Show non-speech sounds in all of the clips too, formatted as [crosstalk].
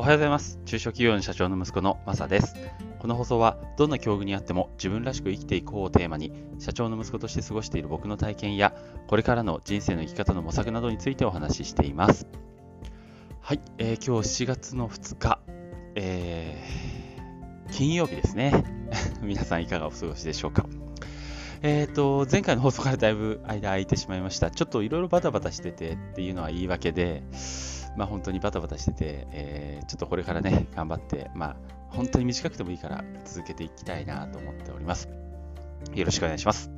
おはようございます。中小企業の社長の息子のマサです。この放送は、どんな境遇にあっても自分らしく生きていこうをテーマに、社長の息子として過ごしている僕の体験や、これからの人生の生き方の模索などについてお話ししています。はい、えー今日7月の2日、えー金曜日ですね。[laughs] 皆さんいかがお過ごしでしょうか。えー、と、前回の放送からだいぶ間空いてしまいました。ちょっといろいろバタバタしててっていうのは言い訳で、まあ本当にバタバタしてて、えーちょっとこれからね、頑張って、まあ本当に短くてもいいから続けていきたいなと思っております。よろしくお願いします。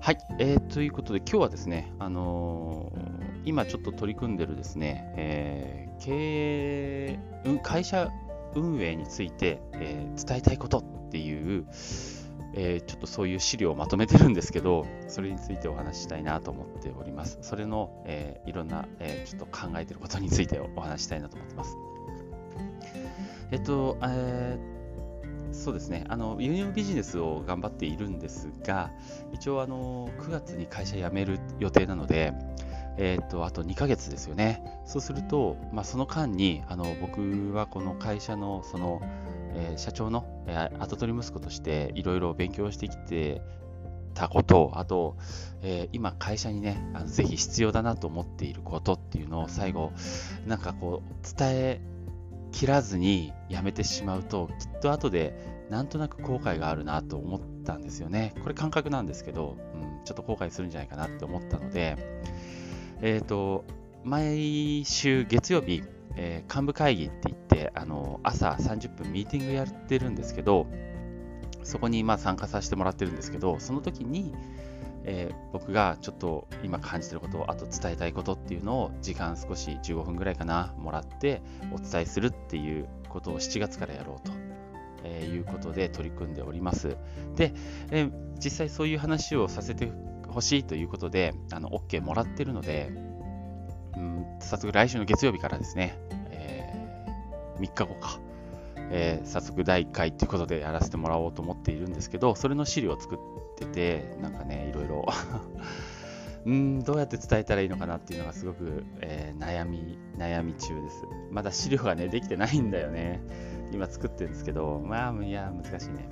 はい、えー、ということで今日はですね、あのー今ちょっと取り組んでるですね、えー経営、会社運営について、えー伝えたいことっていう、えーちょっとそういう資料をまとめてるんですけど、それについてお話ししたいなと思っております。それの、えーいろんな、えーちょっと考えてることについてお話したいなと思ってます。えっと、えーそうですね、あの輸入ビジネスを頑張っているんですが、一応あの9月に会社辞める予定なので、えー、とあと2ヶ月ですよね。そうすると、まあ、その間にあの僕はこの会社のその、えー社長の、えー後取り息子としていろいろ勉強してきてたこと、あと、えー今会社にね、あのぜひ必要だなと思っていることっていうのを最後、なんかこう伝え切らずにやめてしまうと、きっと後でなんとなく後悔があるなと思ったんですよね。これ感覚なんですけど、うん、ちょっと後悔するんじゃないかなって思ったので、えっ、と、毎週月曜日、えー幹部会議って言って、あの朝30分ミーティングやってるんですけど、そこにまあ参加させてもらってるんですけど、その時に、えー僕がちょっと今感じてることを、あと伝えたいことっていうのを時間少し15分ぐらいかな、もらってお伝えするっていうことを7月からやろうと。えーいうことで取り組んでおります。で、えー実際そういう話をさせてほしいということで、あの OK もらってるので、早速来週の月曜日からですね、え3日後か、えー早速第1回ということでやらせてもらおうと思っているんですけど、それの資料を作ってて、なんかね、いろいろ [laughs] うん、どうやって伝えたらいいのかなっていうのがすごく、えー悩み、悩み中です。まだ資料がね、できてないんだよね。今作ってるんですけど、まあ、いや、難しいね。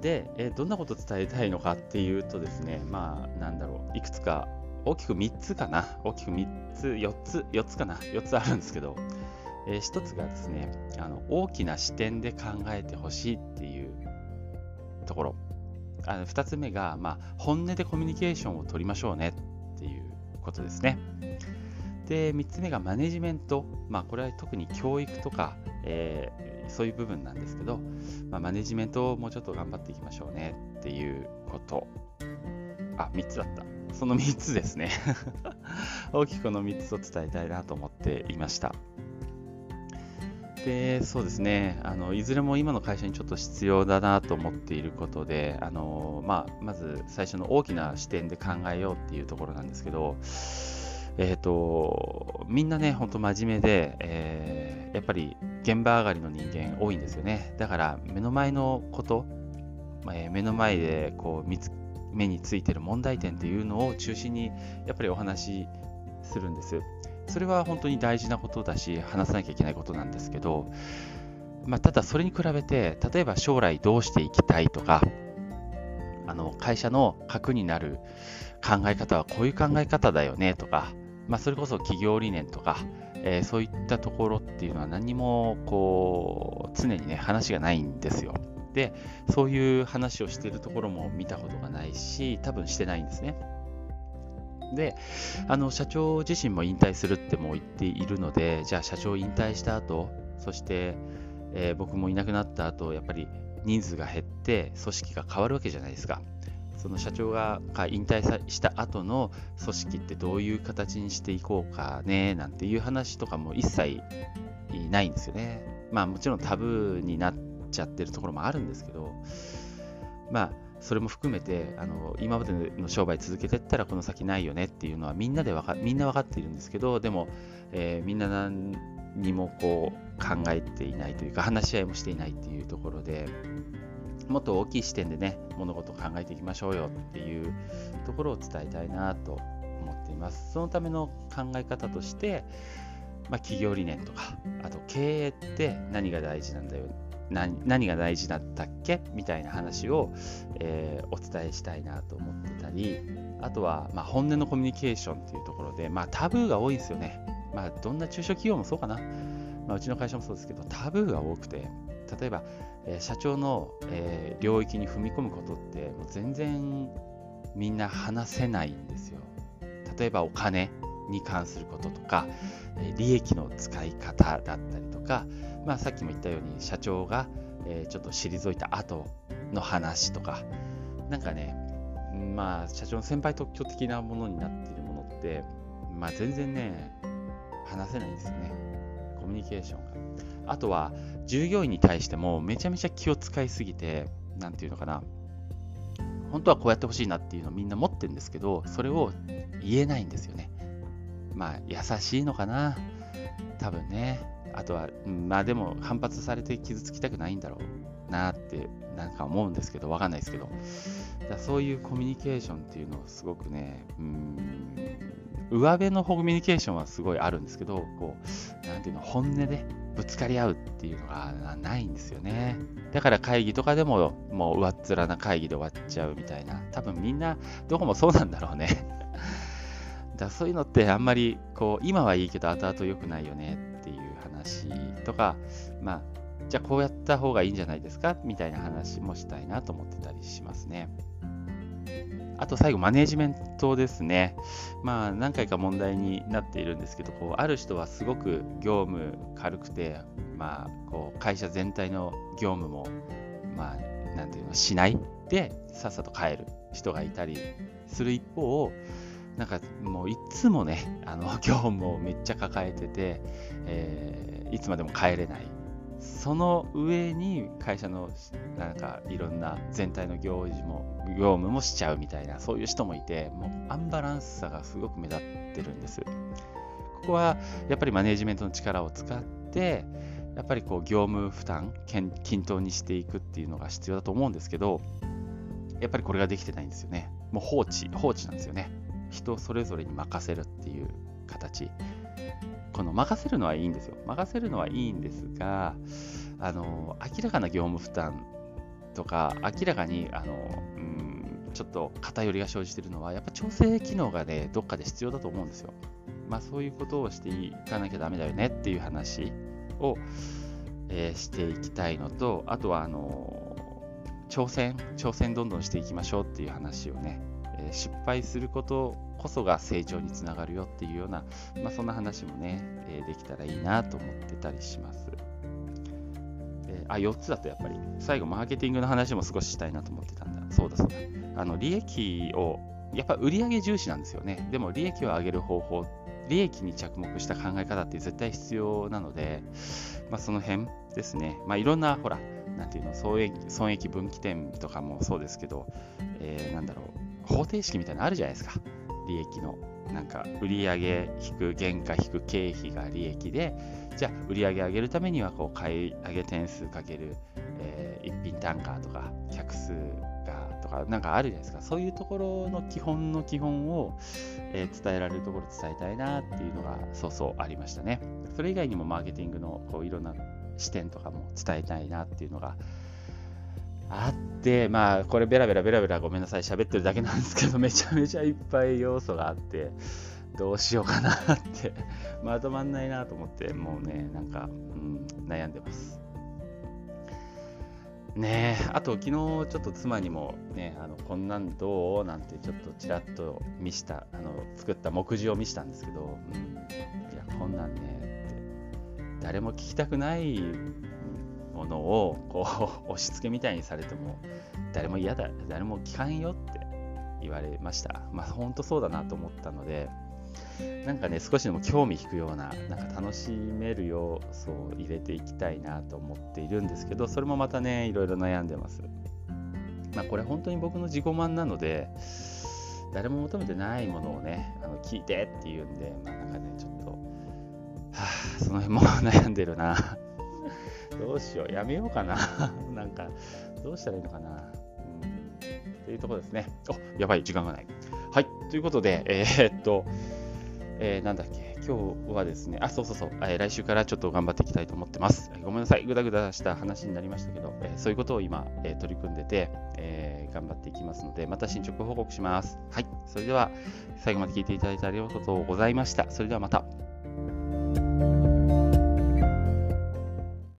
で、えーどんなことを伝えたいのかっていうとですね、まあ、なんだろう、いくつか、大きく3つかな、大きく3つ、4つ、4つかな、4つあるんですけど、え1つがですねあの、大きな視点で考えてほしいっていうところ。あの2つ目が、まあ、本音でコミュニケーションを取りましょうねっていうことですね。で、3つ目がマネジメント。まあ、これは特に教育とか、えーそういう部分なんですけど、まあ、マネジメントをもうちょっと頑張っていきましょうねっていうこと。あ、3つだった。その3つですね。[laughs] 大きくこの3つを伝えたいなと思っていました。で、そうですね。あのいずれも今の会社にちょっと必要だなと思っていることで、あのまあ、まず最初の大きな視点で考えようっていうところなんですけど、えっ、と、みんなね、ほんと真面目で、えーやっぱり現場上がりの人間多いんですよね。だから目の前のこと、えー目の前でこう見つ目についてる問題点っていうのを中心にやっぱりお話しするんです。それは本当に大事なことだし、話さなきゃいけないことなんですけど、まあ、ただそれに比べて、例えば将来どうしていきたいとか、あの会社の核になる考え方はこういう考え方だよねとか、まあ、それこそ企業理念とか、えーそういったところっていうのは何もこう常にね話がないんですよ。で、そういう話をしてるところも見たことがないし、多分してないんですね。で、あの社長自身も引退するっても言っているので、じゃあ社長引退した後、そして、えー僕もいなくなった後、やっぱり人数が減って組織が変わるわけじゃないですか。その社長が引退した後の組織ってどういう形にしていこうかねなんていう話とかも一切ないんですよね。まあもちろんタブーになっちゃってるところもあるんですけど、まあそれも含めてあの今までの商売続けてったらこの先ないよねっていうのはみんなでわかみんな分かっているんですけどでも、えーみんな何にもこう考えていないというか話し合いもしていないっていうところでもっと大きい視点でね物事を考えていきましょうよっていうところを伝えたいなと思っています。そのための考え方としてまあ、企業理念とか、あと経営って何が大事なんだよ、何何が大事だったっけ？みたいな話を、えー、お伝えしたいなと思ってたり、あとは、まあ、本音のコミュニケーションっていうところで、まあ、タブーが多いんですよね。まあ、どんな中小企業もそうかな。まあ、うちの会社もそうですけど、タブーが多くて、例えば、えー、社長の、えー、領域に踏み込むことって、もう全然みんな話せないんですよ。例えばお金に関することとか、え利益の使い方だったりとか、まあ、さっきも言ったように社長が、えちょっと退いた後の話とか、なんかね、まあ、社長の先輩特許的なものになっているものって、まあ、全然ね、話せないんですよね。コミュニケーションが。あとは、従業員に対してもめちゃめちゃ気を使いすぎて、なんていうのかな、本当はこうやってほしいなっていうのをみんな持ってるんですけど、それを言えないんですよね。まあ、優しいのかな。多分ね。あとは、まあでも反発されて傷つきたくないんだろうなってなんか思うんですけど、わかんないですけど。だそういうコミュニケーションっていうのをすごくね、うん、上辺のコミュニケーションはすごいあるんですけど、こう、なんていうの、本音でぶつかり合うっていうのがないんですよね。だから会議とかでも、もう上っ面な会議で終わっちゃうみたいな。多分みんな、どこもそうなんだろうね。だそういうのってあんまりこう今はいいけど後々良くないよねっていう話とかまあじゃあこうやった方がいいんじゃないですか？みたいな話もしたいなと思ってたりしますね。あと最後、マネジメントですね。まあ、何回か問題になっているんですけど、こうある人はすごく業務軽くて、まあ、こう会社全体の業務も、まあ、なんていうの、しないで、さっさと帰る人がいたりする一方、なんかもういつもね、[laughs] あの [laughs] 業務をめっちゃ抱えてて、えー、いつまでも帰れない。その上に会社のなんかいろんな全体の業事も業務もしちゃうみたいなそういう人もいてもうアンバランスさがすごく目立ってるんです。ここはやっぱりマネジメントの力を使ってやっぱりこう業務負担均等にしていくっていうのが必要だと思うんですけどやっぱりこれができてないんですよね。もう放置放置なんですよね。人それぞれに任せるっていう形。この任せるのはいいんですよ。任せるのはいいんですがあの明らかな業務負担とか明らかにあの、うん、ちょっと偏りが生じてるのはやっぱ調整機能がねどっかで必要だと思うんですよ。まあそういうことをしていかなきゃダメだよねっていう話を、えー、していきたいのとあとはあの挑戦挑戦どんどんしていきましょうっていう話をねえ失敗することこそが成長につながるよっていうような、まあ、そんな話もね、えできたらいいなと思ってたりします。えあ、4つだとやっぱり、最後マーケティングの話も少ししたいなと思ってたんだ。そうだそうだ。あの、利益を、やっぱ売上重視なんですよね。でも利益を上げる方法、利益に着目した考え方って絶対必要なので、まあ、その辺ですね。まあ、いろんな、ほら、なんていうの、損益損益分岐点とかもそうですけど、えー、なんだろう、方程式みたいなのあるじゃないですか。利益の。なんか、売上引く原価引く経費が利益で、じゃあ、売上上げるためには、こう、買い上げ点数かける、えー、一品単価とか、客数がとか、なんかあるじゃないですか。そういうところの基本の基本を、えー、伝えられるところ伝えたいなっていうのが、そうそうありましたね。それ以外にもマーケティングの、こう、いろんな視点とかも伝えたいなっていうのが、あって、まあ、これベラベラベラベラごめんなさい、喋ってるだけなんですけど、めちゃめちゃいっぱい要素があって、どうしようかなって [laughs] まとまんないなと思って、もうね、なんか、うん、悩んでます。ねえ、あと昨日ちょっと妻にもね、あのこんなんどう？なんてちょっとちらっと見した、あの作った目次を見したんですけど、うん、いや、こんなんね、誰も聞きたくないものをこう押し付けみたいにされても誰も嫌だ誰も聞かんよって言われました。まあ本当そうだなと思ったのでなんかね少しでも興味引くようななんか楽しめる要素を入れていきたいなと思っているんですけどそれもまたねいろいろ悩んでます。まあこれ本当に僕の自己満なので誰も求めてないものをねあの聞いてっていうんでまあなんかねちょっと [laughs] その辺も悩んでるな [laughs] どうしよう、やめようかな。[laughs] なんか、どうしたらいいのかな。うん。というところですね。お、やばい、時間がない。はい、ということで、えー、っと、えー、なんだっけ、今日はですね、あ、そうそうそう、えー来週からちょっと頑張っていきたいと思ってます。ごめんなさい、ぐだぐだした話になりましたけど、えそういうことを今、え取り組んでて、え頑張っていきますので、また進捗報告します。はい、それでは最後まで聞いていただいてありがとうございました。それではまた。